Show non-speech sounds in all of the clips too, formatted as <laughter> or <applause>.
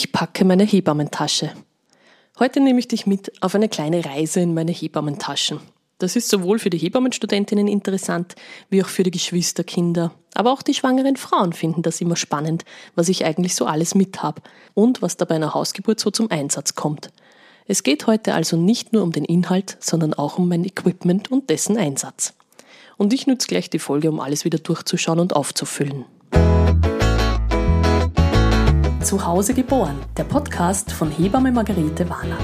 Ich packe meine Hebammentasche. Heute nehme ich dich mit auf eine kleine Reise in meine Hebammentaschen. Das ist sowohl für die Hebammenstudentinnen interessant, wie auch für die Geschwisterkinder. Aber auch die schwangeren Frauen finden das immer spannend, was ich eigentlich so alles mit habe und was da bei einer Hausgeburt so zum Einsatz kommt. Es geht heute also nicht nur um den Inhalt, sondern auch um mein Equipment und dessen Einsatz. Und ich nütze gleich die Folge, um alles wieder durchzuschauen und aufzufüllen. Zu Hause geboren, der Podcast von Hebamme Margarete Warner.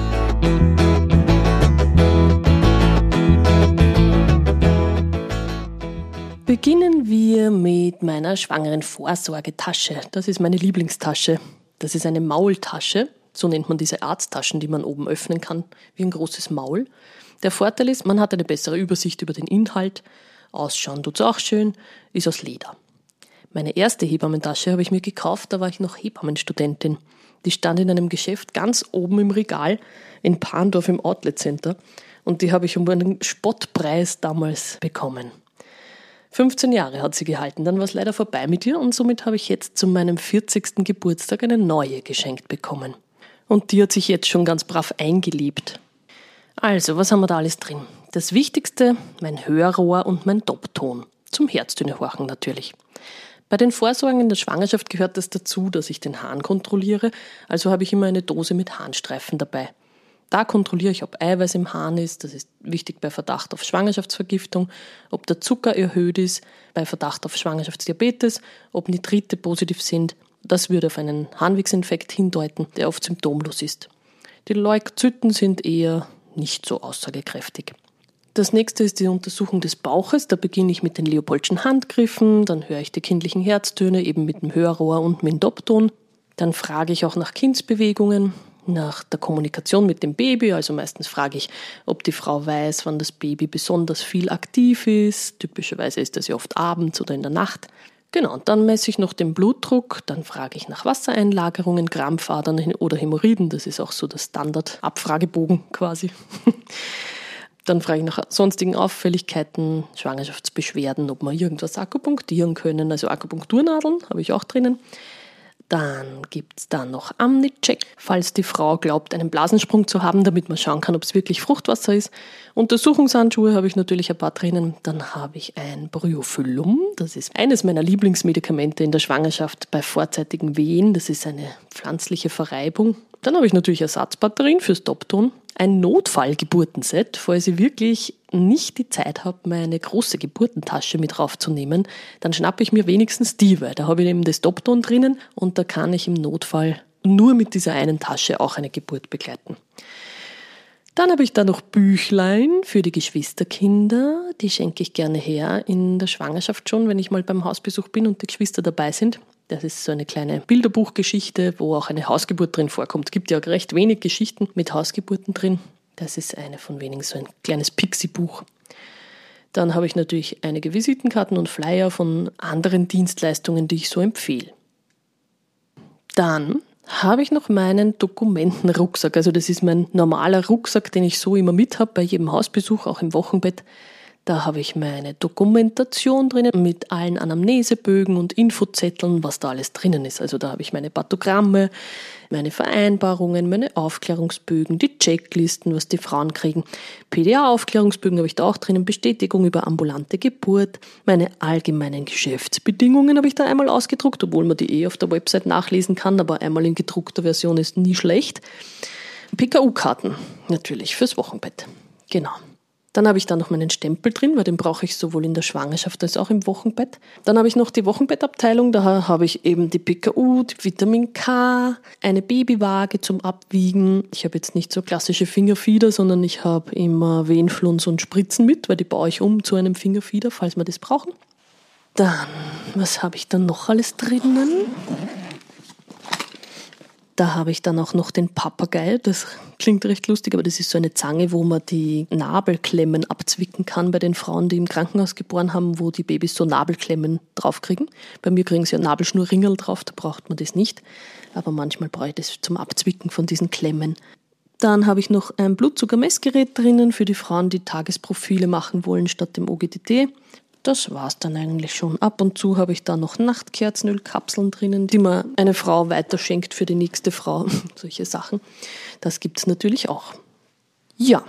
Beginnen wir mit meiner schwangeren Vorsorgetasche. Das ist meine Lieblingstasche. Das ist eine Maultasche. So nennt man diese Arzttaschen, die man oben öffnen kann, wie ein großes Maul. Der Vorteil ist, man hat eine bessere Übersicht über den Inhalt. Ausschauen tut's auch schön, ist aus Leder. Meine erste Hebammentasche habe ich mir gekauft, da war ich noch Hebammenstudentin. Die stand in einem Geschäft ganz oben im Regal in Pandorf im Outlet Center und die habe ich um einen Spottpreis damals bekommen. 15 Jahre hat sie gehalten, dann war es leider vorbei mit ihr und somit habe ich jetzt zu meinem 40. Geburtstag eine neue geschenkt bekommen. Und die hat sich jetzt schon ganz brav eingelebt. Also, was haben wir da alles drin? Das Wichtigste, mein Hörrohr und mein Doppton. Zum Herzdünnehorchen natürlich. Bei den Vorsorgen in der Schwangerschaft gehört es das dazu, dass ich den Hahn kontrolliere, also habe ich immer eine Dose mit Harnstreifen dabei. Da kontrolliere ich, ob Eiweiß im Hahn ist. Das ist wichtig bei Verdacht auf Schwangerschaftsvergiftung, ob der Zucker erhöht ist, bei Verdacht auf Schwangerschaftsdiabetes, ob Nitrite positiv sind. Das würde auf einen Harnwegsinfekt hindeuten, der oft symptomlos ist. Die Leukozyten sind eher nicht so aussagekräftig. Das nächste ist die Untersuchung des Bauches. Da beginne ich mit den Leopoldschen Handgriffen, dann höre ich die kindlichen Herztöne eben mit dem Hörrohr und mit dem Dopton. Dann frage ich auch nach Kindsbewegungen, nach der Kommunikation mit dem Baby. Also meistens frage ich, ob die Frau weiß, wann das Baby besonders viel aktiv ist. Typischerweise ist das ja oft abends oder in der Nacht. Genau, und dann messe ich noch den Blutdruck, dann frage ich nach Wassereinlagerungen, Krampfadern oder Hämorrhoiden. Das ist auch so der Standard-Abfragebogen quasi. <laughs> Dann frage ich nach sonstigen Auffälligkeiten, Schwangerschaftsbeschwerden, ob wir irgendwas akupunktieren können. Also Akupunkturnadeln habe ich auch drinnen. Dann gibt es da noch Amni-Check, falls die Frau glaubt, einen Blasensprung zu haben, damit man schauen kann, ob es wirklich Fruchtwasser ist. Untersuchungshandschuhe habe ich natürlich ein paar drinnen. Dann habe ich ein Bryophyllum. Das ist eines meiner Lieblingsmedikamente in der Schwangerschaft bei vorzeitigen Wehen. Das ist eine pflanzliche Verreibung. Dann habe ich natürlich Ersatzbatterien fürs Topton ein Notfallgeburtenset, falls ich wirklich nicht die Zeit habe, meine große Geburtentasche mit raufzunehmen, dann schnappe ich mir wenigstens die, weil da habe ich eben das Topton drinnen und da kann ich im Notfall nur mit dieser einen Tasche auch eine Geburt begleiten. Dann habe ich da noch Büchlein für die Geschwisterkinder. Die schenke ich gerne her in der Schwangerschaft schon, wenn ich mal beim Hausbesuch bin und die Geschwister dabei sind. Das ist so eine kleine Bilderbuchgeschichte, wo auch eine Hausgeburt drin vorkommt. Es gibt ja recht wenig Geschichten mit Hausgeburten drin. Das ist eine von wenigen, so ein kleines Pixie-Buch. Dann habe ich natürlich einige Visitenkarten und Flyer von anderen Dienstleistungen, die ich so empfehle. Dann habe ich noch meinen Dokumentenrucksack. Also das ist mein normaler Rucksack, den ich so immer mit habe bei jedem Hausbesuch, auch im Wochenbett. Da habe ich meine Dokumentation drinnen mit allen Anamnesebögen und Infozetteln, was da alles drinnen ist. Also da habe ich meine Pathogramme, meine Vereinbarungen, meine Aufklärungsbögen, die Checklisten, was die Frauen kriegen. PDA-Aufklärungsbögen habe ich da auch drinnen, Bestätigung über ambulante Geburt, meine allgemeinen Geschäftsbedingungen habe ich da einmal ausgedruckt, obwohl man die eh auf der Website nachlesen kann, aber einmal in gedruckter Version ist nie schlecht. PKU-Karten natürlich fürs Wochenbett. Genau. Dann habe ich da noch meinen Stempel drin, weil den brauche ich sowohl in der Schwangerschaft als auch im Wochenbett. Dann habe ich noch die Wochenbettabteilung, da habe ich eben die PKU, die Vitamin K, eine Babywaage zum Abwiegen. Ich habe jetzt nicht so klassische Fingerfieder, sondern ich habe immer Wehenflunz und Spritzen mit, weil die baue ich um zu einem Fingerfieder, falls wir das brauchen. Dann, was habe ich dann noch alles drinnen? Da habe ich dann auch noch den Papagei. Das klingt recht lustig, aber das ist so eine Zange, wo man die Nabelklemmen abzwicken kann bei den Frauen, die im Krankenhaus geboren haben, wo die Babys so Nabelklemmen draufkriegen. Bei mir kriegen sie ja Nabelschnurringel drauf, da braucht man das nicht. Aber manchmal brauche ich das zum Abzwicken von diesen Klemmen. Dann habe ich noch ein Blutzuckermessgerät drinnen für die Frauen, die Tagesprofile machen wollen statt dem OGTT. Das war's dann eigentlich schon. Ab und zu habe ich da noch Nachtkerzenölkapseln drinnen, die man eine Frau weiterschenkt für die nächste Frau. <laughs> Solche Sachen. Das gibt's natürlich auch. Ja,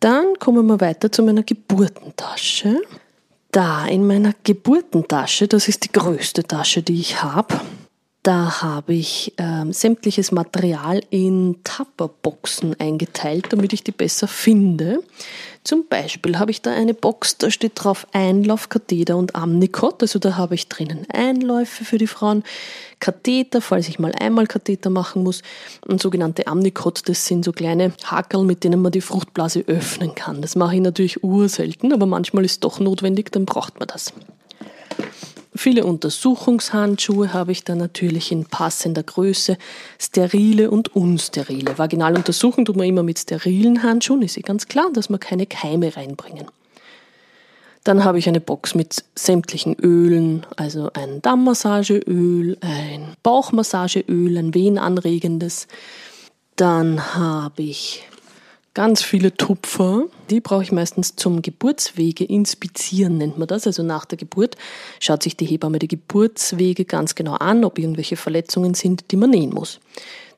dann kommen wir weiter zu meiner Geburtentasche. Da in meiner Geburtentasche, das ist die größte Tasche, die ich habe, da habe ich ähm, sämtliches Material in Tupperboxen eingeteilt, damit ich die besser finde. Zum Beispiel habe ich da eine Box, da steht drauf Einlauf, Katheter und Amnicot. Also da habe ich drinnen Einläufe für die Frauen, Katheter, falls ich mal einmal Katheter machen muss, und sogenannte Amnicot, das sind so kleine Hakel, mit denen man die Fruchtblase öffnen kann. Das mache ich natürlich urselten, aber manchmal ist es doch notwendig, dann braucht man das. Viele Untersuchungshandschuhe habe ich da natürlich in passender Größe, sterile und unsterile. Vaginal untersuchen tut man immer mit sterilen Handschuhen, ist eh ganz klar, dass man keine Keime reinbringen. Dann habe ich eine Box mit sämtlichen Ölen, also ein Dammmassageöl, ein Bauchmassageöl, ein wehenanregendes. Dann habe ich ganz viele Tupfer. Die brauche ich meistens zum Geburtswege inspizieren, nennt man das. Also nach der Geburt schaut sich die Hebamme die Geburtswege ganz genau an, ob irgendwelche Verletzungen sind, die man nähen muss.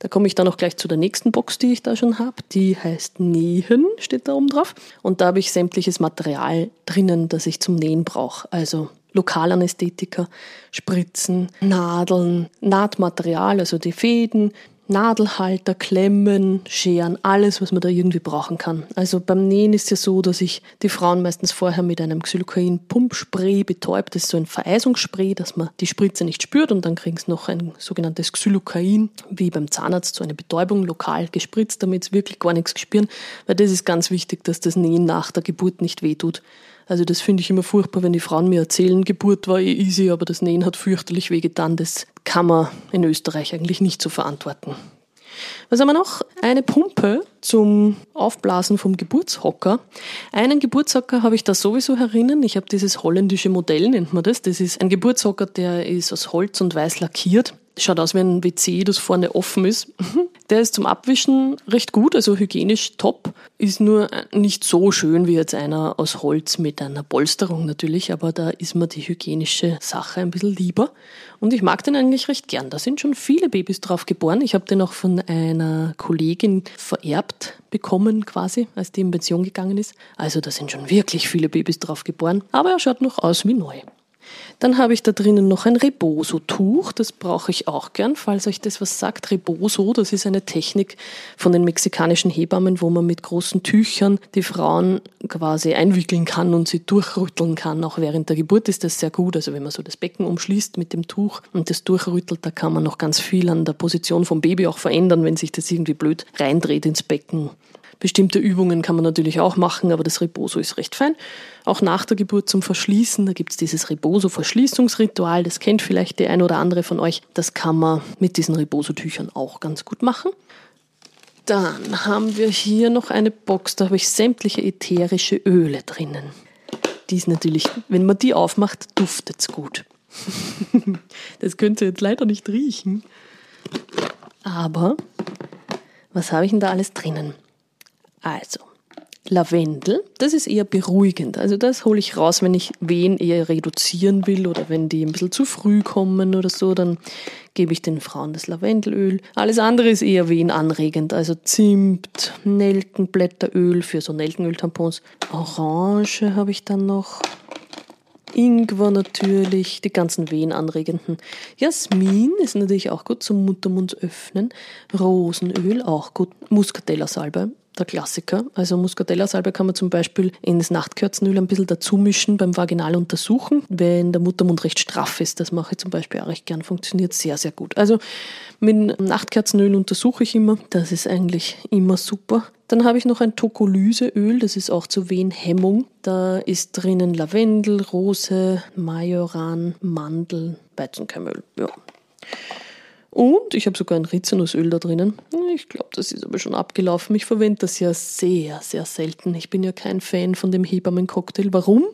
Da komme ich dann auch gleich zu der nächsten Box, die ich da schon habe. Die heißt Nähen, steht da oben drauf. Und da habe ich sämtliches Material drinnen, das ich zum Nähen brauche. Also Lokalanästhetika, Spritzen, Nadeln, Nahtmaterial, also die Fäden, Nadelhalter, Klemmen, Scheren, alles, was man da irgendwie brauchen kann. Also beim Nähen ist ja so, dass ich die Frauen meistens vorher mit einem Xylocain-Pumpspray betäubt. Das ist so ein Vereisungsspray, dass man die Spritze nicht spürt und dann kriegen sie noch ein sogenanntes Xylocain, wie beim Zahnarzt, so eine Betäubung lokal gespritzt, damit sie wirklich gar nichts spüren, weil das ist ganz wichtig, dass das Nähen nach der Geburt nicht wehtut. Also das finde ich immer furchtbar, wenn die Frauen mir erzählen, Geburt war eh easy, aber das Nähen hat fürchterlich wehgetan. Das kann man in Österreich eigentlich nicht so verantworten. Was haben wir noch? Eine Pumpe zum Aufblasen vom Geburtshocker. Einen Geburtshocker habe ich da sowieso herinnen. Ich habe dieses holländische Modell, nennt man das. Das ist ein Geburtshocker, der ist aus Holz und weiß lackiert. Schaut aus wie ein WC, das vorne offen ist. <laughs> Der ist zum Abwischen recht gut, also hygienisch top. Ist nur nicht so schön wie jetzt einer aus Holz mit einer Polsterung natürlich, aber da ist mir die hygienische Sache ein bisschen lieber. Und ich mag den eigentlich recht gern. Da sind schon viele Babys drauf geboren. Ich habe den auch von einer Kollegin vererbt bekommen quasi, als die in Pension gegangen ist. Also da sind schon wirklich viele Babys drauf geboren. Aber er schaut noch aus wie neu. Dann habe ich da drinnen noch ein Reboso-Tuch. Das brauche ich auch gern, falls euch das was sagt. Reboso, das ist eine Technik von den mexikanischen Hebammen, wo man mit großen Tüchern die Frauen quasi einwickeln kann und sie durchrütteln kann. Auch während der Geburt ist das sehr gut. Also wenn man so das Becken umschließt mit dem Tuch und das durchrüttelt, da kann man noch ganz viel an der Position vom Baby auch verändern, wenn sich das irgendwie blöd reindreht ins Becken. Bestimmte Übungen kann man natürlich auch machen, aber das Reboso ist recht fein. Auch nach der Geburt zum Verschließen, da gibt es dieses Reboso-Verschließungsritual, das kennt vielleicht der ein oder andere von euch. Das kann man mit diesen Reboso-Tüchern auch ganz gut machen. Dann haben wir hier noch eine Box, da habe ich sämtliche ätherische Öle drinnen. Die ist natürlich, wenn man die aufmacht, duftet es gut. <laughs> das könnt ihr jetzt leider nicht riechen. Aber was habe ich denn da alles drinnen? Also, Lavendel, das ist eher beruhigend. Also das hole ich raus, wenn ich Wehen eher reduzieren will oder wenn die ein bisschen zu früh kommen oder so, dann gebe ich den Frauen das Lavendelöl. Alles andere ist eher wehenanregend, also Zimt, Nelkenblätteröl für so Nelkenöltampons. Orange habe ich dann noch. Ingwer natürlich, die ganzen wehenanregenden. Jasmin ist natürlich auch gut zum Muttermund öffnen. Rosenöl auch gut. Muscatella-Salbe der Klassiker. Also Muscatella-Salbe kann man zum Beispiel ins Nachtkürzenöl ein bisschen dazu mischen beim Vaginal untersuchen, wenn der Muttermund recht straff ist. Das mache ich zum Beispiel auch recht gern, funktioniert sehr, sehr gut. Also mit Nachtkerzenöl untersuche ich immer. Das ist eigentlich immer super. Dann habe ich noch ein Tokolyseöl, das ist auch zur Wehenhemmung. Da ist drinnen Lavendel, Rose, Majoran, Mandel, Weizenkeimöl. Ja. Und ich habe sogar ein Rizinusöl da drinnen. Ich glaube, das ist aber schon abgelaufen. Ich verwende das ja sehr, sehr selten. Ich bin ja kein Fan von dem Hebammencocktail. Warum?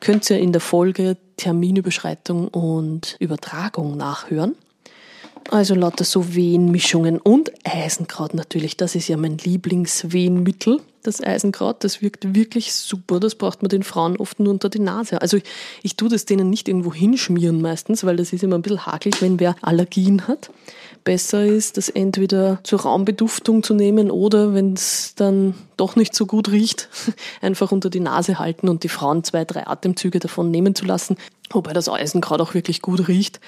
Könnt ihr in der Folge Terminüberschreitung und Übertragung nachhören. Also lauter so Wehenmischungen und Eisenkraut natürlich. Das ist ja mein Lieblingswehenmittel. Das Eisenkraut. Das wirkt wirklich super. Das braucht man den Frauen oft nur unter die Nase. Also ich, ich tue das denen nicht irgendwo hinschmieren meistens, weil das ist immer ein bisschen hakelig, wenn wer Allergien hat. Besser ist, das entweder zur Raumbeduftung zu nehmen oder wenn es dann doch nicht so gut riecht, <laughs> einfach unter die Nase halten und die Frauen zwei, drei Atemzüge davon nehmen zu lassen. Wobei das Eisenkraut auch wirklich gut riecht.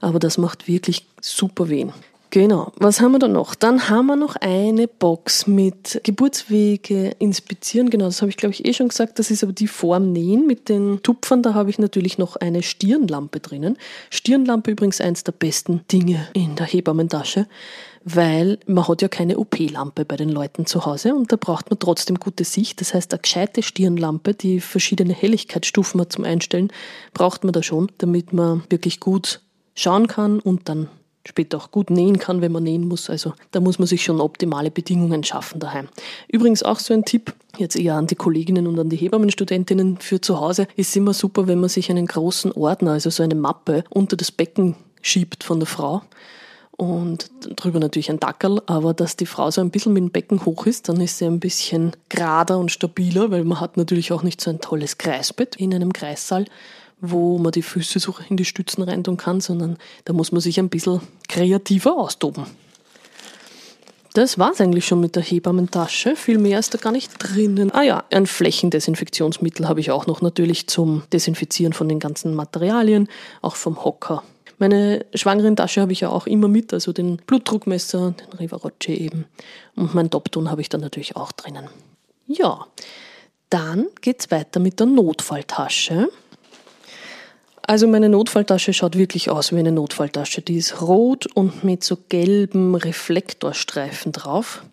Aber das macht wirklich super wehen. Genau. Was haben wir da noch? Dann haben wir noch eine Box mit Geburtswege inspizieren. Genau, das habe ich glaube ich eh schon gesagt. Das ist aber die Form Nähen mit den Tupfern. Da habe ich natürlich noch eine Stirnlampe drinnen. Stirnlampe übrigens eins der besten Dinge in der Hebammentasche, weil man hat ja keine OP-Lampe bei den Leuten zu Hause und da braucht man trotzdem gute Sicht. Das heißt, eine gescheite Stirnlampe, die verschiedene Helligkeitsstufen hat zum Einstellen, braucht man da schon, damit man wirklich gut schauen kann und dann später auch gut nähen kann, wenn man nähen muss. Also da muss man sich schon optimale Bedingungen schaffen daheim. Übrigens auch so ein Tipp, jetzt eher an die Kolleginnen und an die Hebammenstudentinnen für zu Hause, ist immer super, wenn man sich einen großen Ordner, also so eine Mappe unter das Becken schiebt von der Frau und drüber natürlich ein Dackerl, aber dass die Frau so ein bisschen mit dem Becken hoch ist, dann ist sie ein bisschen gerader und stabiler, weil man hat natürlich auch nicht so ein tolles Kreisbett in einem Kreissaal wo man die Füße so in die Stützen reintun kann, sondern da muss man sich ein bisschen kreativer austoben. Das war es eigentlich schon mit der Hebammentasche. Viel mehr ist da gar nicht drinnen. Ah ja, ein Flächendesinfektionsmittel habe ich auch noch natürlich zum Desinfizieren von den ganzen Materialien, auch vom Hocker. Meine Schwangerentasche habe ich ja auch immer mit, also den Blutdruckmesser, den Rivarocce eben. Und mein Dopton habe ich dann natürlich auch drinnen. Ja, dann geht es weiter mit der Notfalltasche. Also meine Notfalltasche schaut wirklich aus wie eine Notfalltasche. Die ist rot und mit so gelben Reflektorstreifen drauf.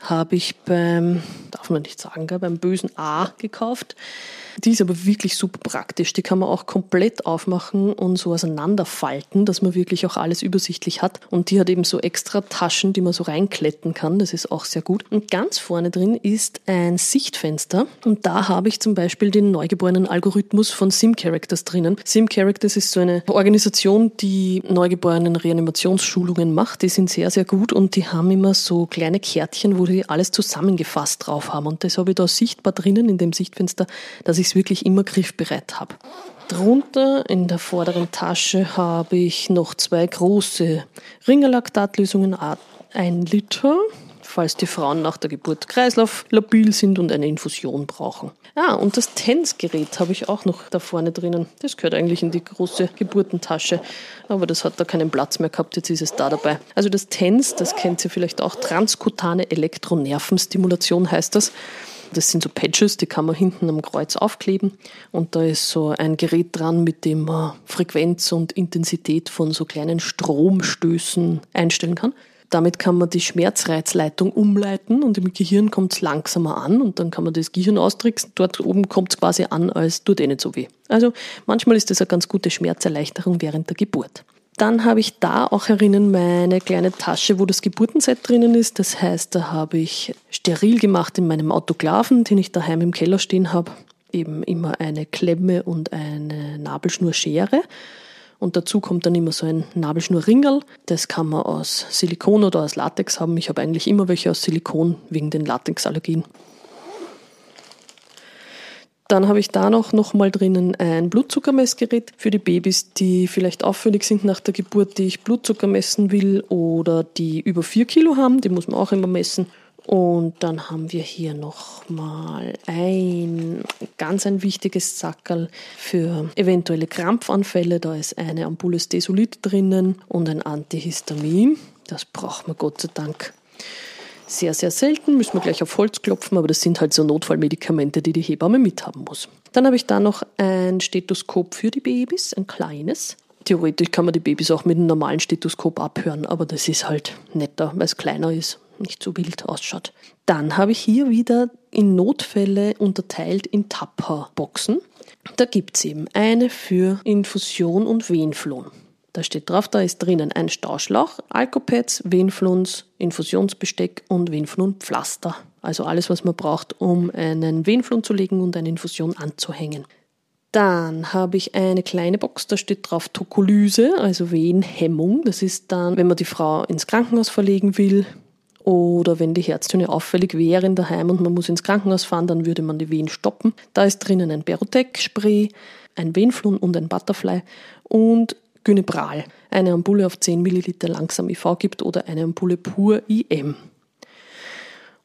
Habe ich beim, darf man nicht sagen, beim bösen A gekauft. Die ist aber wirklich super praktisch. Die kann man auch komplett aufmachen und so auseinanderfalten, dass man wirklich auch alles übersichtlich hat. Und die hat eben so extra Taschen, die man so reinkletten kann. Das ist auch sehr gut. Und ganz vorne drin ist ein Sichtfenster. Und da habe ich zum Beispiel den neugeborenen Algorithmus von SimCharacters drinnen. SimCharacters ist so eine Organisation, die neugeborenen Reanimationsschulungen macht. Die sind sehr, sehr gut und die haben immer so kleine Kärtchen, wo die alles zusammengefasst drauf haben. Und das habe ich da sichtbar drinnen in dem Sichtfenster, dass ich es wirklich immer griffbereit habe. Drunter in der vorderen Tasche habe ich noch zwei große Ringerlaktatlösungen, ein Liter, falls die Frauen nach der Geburt kreislauflabil sind und eine Infusion brauchen. Ah, und das TENS-Gerät habe ich auch noch da vorne drinnen. Das gehört eigentlich in die große Geburtentasche, aber das hat da keinen Platz mehr gehabt, jetzt ist es da dabei. Also das TENS, das kennt ihr vielleicht auch, transkutane Elektronervenstimulation heißt das. Das sind so Patches, die kann man hinten am Kreuz aufkleben und da ist so ein Gerät dran, mit dem man Frequenz und Intensität von so kleinen Stromstößen einstellen kann. Damit kann man die Schmerzreizleitung umleiten und im Gehirn kommt es langsamer an und dann kann man das Gehirn austricksen. Dort oben kommt es quasi an, als tut eh nicht so weh. Also manchmal ist das eine ganz gute Schmerzerleichterung während der Geburt. Dann habe ich da auch herinnen meine kleine Tasche, wo das Geburtenset drinnen ist. Das heißt, da habe ich steril gemacht in meinem Autoklaven, den ich daheim im Keller stehen habe. Eben immer eine Klemme und eine Nabelschnurschere. Und dazu kommt dann immer so ein Nabelschnurringerl. Das kann man aus Silikon oder aus Latex haben. Ich habe eigentlich immer welche aus Silikon wegen den Latexallergien. Dann habe ich da noch, noch mal drinnen ein Blutzuckermessgerät für die Babys, die vielleicht auffällig sind nach der Geburt, die ich Blutzucker messen will oder die über 4 Kilo haben, die muss man auch immer messen. Und dann haben wir hier noch mal ein ganz ein wichtiges Sackerl für eventuelle Krampfanfälle. Da ist eine Ampulle Desolit drinnen und ein Antihistamin. Das braucht man Gott sei Dank sehr, sehr selten, müssen wir gleich auf Holz klopfen, aber das sind halt so Notfallmedikamente, die die Hebamme mithaben muss. Dann habe ich da noch ein Stethoskop für die Babys, ein kleines. Theoretisch kann man die Babys auch mit einem normalen Stethoskop abhören, aber das ist halt netter, weil es kleiner ist, nicht so wild ausschaut. Dann habe ich hier wieder in Notfälle unterteilt in Tapper-Boxen. Da gibt es eben eine für Infusion und Venflon. Da steht drauf, da ist drinnen ein Stauschlauch, Alkopads, Venfluns, Infusionsbesteck und Venflunpflaster. Also alles, was man braucht, um einen Venflun zu legen und eine Infusion anzuhängen. Dann habe ich eine kleine Box, da steht drauf Tokolyse, also Wehenhemmung. Das ist dann, wenn man die Frau ins Krankenhaus verlegen will Oder wenn die Herztöne auffällig wären daheim und man muss ins Krankenhaus fahren, dann würde man die Wehen stoppen. Da ist drinnen ein Berotec-Spray, ein Venflon und ein Butterfly und Gynebral, eine Ampulle auf 10 Milliliter langsam IV gibt oder eine Ampulle pur IM.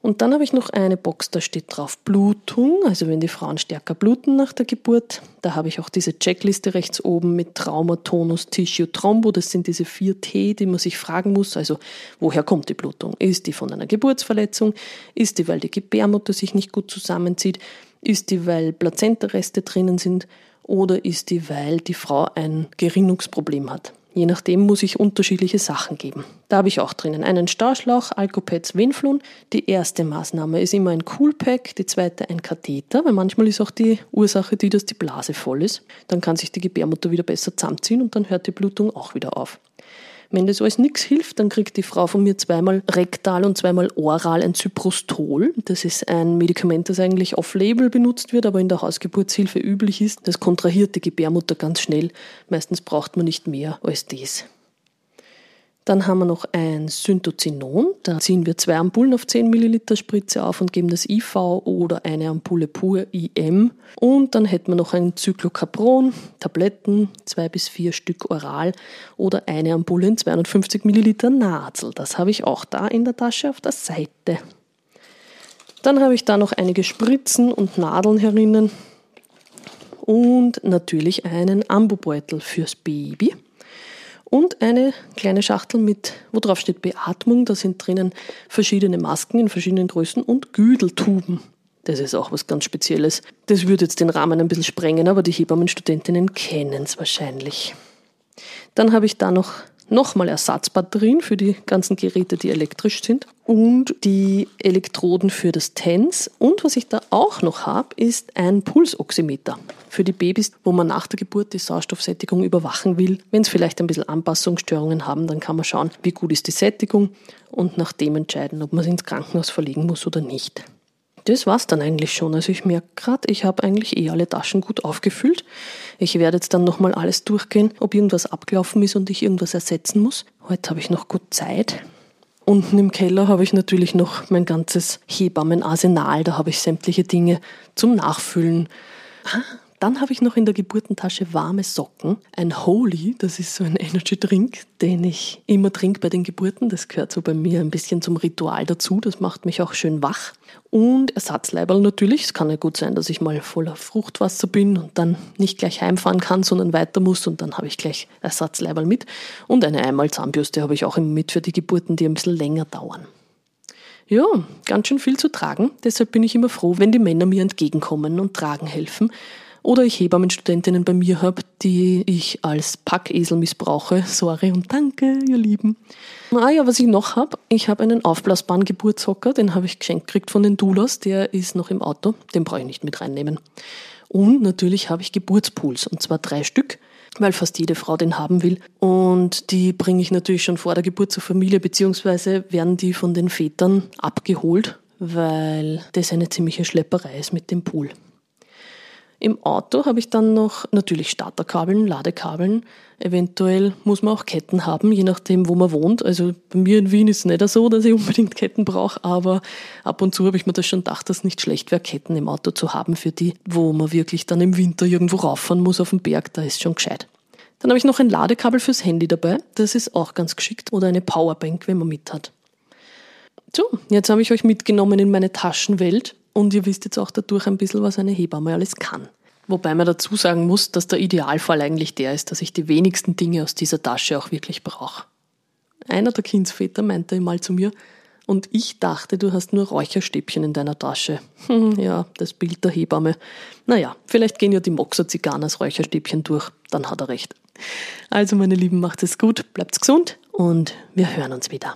Und dann habe ich noch eine Box, da steht drauf Blutung, also wenn die Frauen stärker bluten nach der Geburt. Da habe ich auch diese Checkliste rechts oben mit Trauma, Tonus, Tissue, Thrombo. Das sind diese vier T, die man sich fragen muss. Also woher kommt die Blutung? Ist die von einer Geburtsverletzung? Ist die, weil die Gebärmutter sich nicht gut zusammenzieht? Ist die, weil Plazentareste drinnen sind? Oder ist die, weil die Frau ein Gerinnungsproblem hat? Je nachdem muss ich unterschiedliche Sachen geben. Da habe ich auch drinnen einen Stauschlauch, Alcopets, Venflon. Die erste Maßnahme ist immer ein Coolpack, die zweite ein Katheter, weil manchmal ist auch die Ursache die, dass die Blase voll ist. Dann kann sich die Gebärmutter wieder besser zusammenziehen und dann hört die Blutung auch wieder auf. Wenn das alles nichts hilft, dann kriegt die Frau von mir zweimal rektal und zweimal oral ein Zyprostol. Das ist ein Medikament, das eigentlich off-label benutzt wird, aber in der Hausgeburtshilfe üblich ist. Das kontrahiert die Gebärmutter ganz schnell. Meistens braucht man nicht mehr als das. Dann haben wir noch ein Synthozinon. Da ziehen wir zwei Ampullen auf 10 Milliliter Spritze auf und geben das IV oder eine Ampulle pur IM. Und dann hätten wir noch ein Zyklocapron, Tabletten, zwei bis vier Stück oral oder eine Ampulle in 250 Milliliter Nasel. Das habe ich auch da in der Tasche auf der Seite. Dann habe ich da noch einige Spritzen und Nadeln herinnen und natürlich einen Ambubeutel fürs Baby und eine kleine Schachtel mit, wo drauf steht Beatmung. Da sind drinnen verschiedene Masken in verschiedenen Größen und Güdeltuben. Das ist auch was ganz Spezielles. Das würde jetzt den Rahmen ein bisschen sprengen, aber die Hebammenstudentinnen kennen es wahrscheinlich. Dann habe ich da noch nochmal Ersatzbatterien für die ganzen Geräte, die elektrisch sind und die Elektroden für das TENS. Und was ich da auch noch habe, ist ein Pulsoximeter für die Babys, wo man nach der Geburt die Sauerstoffsättigung überwachen will. Wenn es vielleicht ein bisschen Anpassungsstörungen haben, dann kann man schauen, wie gut ist die Sättigung und nach dem entscheiden, ob man sie ins Krankenhaus verlegen muss oder nicht. Das war's dann eigentlich schon. Also ich merke gerade, ich habe eigentlich eh alle Taschen gut aufgefüllt. Ich werde jetzt dann nochmal alles durchgehen, ob irgendwas abgelaufen ist und ich irgendwas ersetzen muss. Heute habe ich noch gut Zeit. Unten im Keller habe ich natürlich noch mein ganzes Hebammenarsenal. Da habe ich sämtliche Dinge zum Nachfüllen. Ah, dann habe ich noch in der Geburtentasche warme Socken, ein Holy, das ist so ein Energy Drink, den ich immer trinke bei den Geburten. Das gehört so bei mir ein bisschen zum Ritual dazu. Das macht mich auch schön wach. Und Ersatzleiberl natürlich. Es kann ja gut sein, dass ich mal voller Fruchtwasser bin und dann nicht gleich heimfahren kann, sondern weiter muss und dann habe ich gleich Ersatzleiberl mit. Und eine Einmal-Zahnbürste habe ich auch immer mit für die Geburten, die ein bisschen länger dauern. Ja, ganz schön viel zu tragen. Deshalb bin ich immer froh, wenn die Männer mir entgegenkommen und tragen helfen oder ich Hebammenstudentinnen bei mir habe, die ich als Packesel missbrauche. Sorry und danke, ihr Lieben. Ah ja, was ich noch habe, ich habe einen aufblasbaren Geburtshocker, den habe ich geschenkt gekriegt von den Doulas, der ist noch im Auto, den brauche ich nicht mit reinnehmen. Und natürlich habe ich Geburtspools, und zwar drei Stück, weil fast jede Frau den haben will. Und die bringe ich natürlich schon vor der Geburt zur Familie, beziehungsweise werden die von den Vätern abgeholt, weil das eine ziemliche Schlepperei ist mit dem Pool. Im Auto habe ich dann noch natürlich Starterkabeln, Ladekabeln. Eventuell muss man auch Ketten haben, je nachdem, wo man wohnt. Also bei mir in Wien ist es nicht so, dass ich unbedingt Ketten brauche, aber ab und zu habe ich mir das schon gedacht, dass es nicht schlecht wäre, Ketten im Auto zu haben für die, wo man wirklich dann im Winter irgendwo rauffahren muss auf den Berg, da ist schon gescheit. Dann habe ich noch ein Ladekabel fürs Handy dabei. Das ist auch ganz geschickt. Oder eine Powerbank, wenn man mit hat. So, jetzt habe ich euch mitgenommen in meine Taschenwelt. Und ihr wisst jetzt auch dadurch ein bisschen, was eine Hebamme alles kann. Wobei man dazu sagen muss, dass der Idealfall eigentlich der ist, dass ich die wenigsten Dinge aus dieser Tasche auch wirklich brauche. Einer der Kindsväter meinte mal zu mir, und ich dachte, du hast nur Räucherstäbchen in deiner Tasche. Hm, <laughs> ja, das Bild der Hebamme. Naja, vielleicht gehen ja die Moxozigan als Räucherstäbchen durch, dann hat er recht. Also meine Lieben, macht es gut, bleibt gesund und wir hören uns wieder.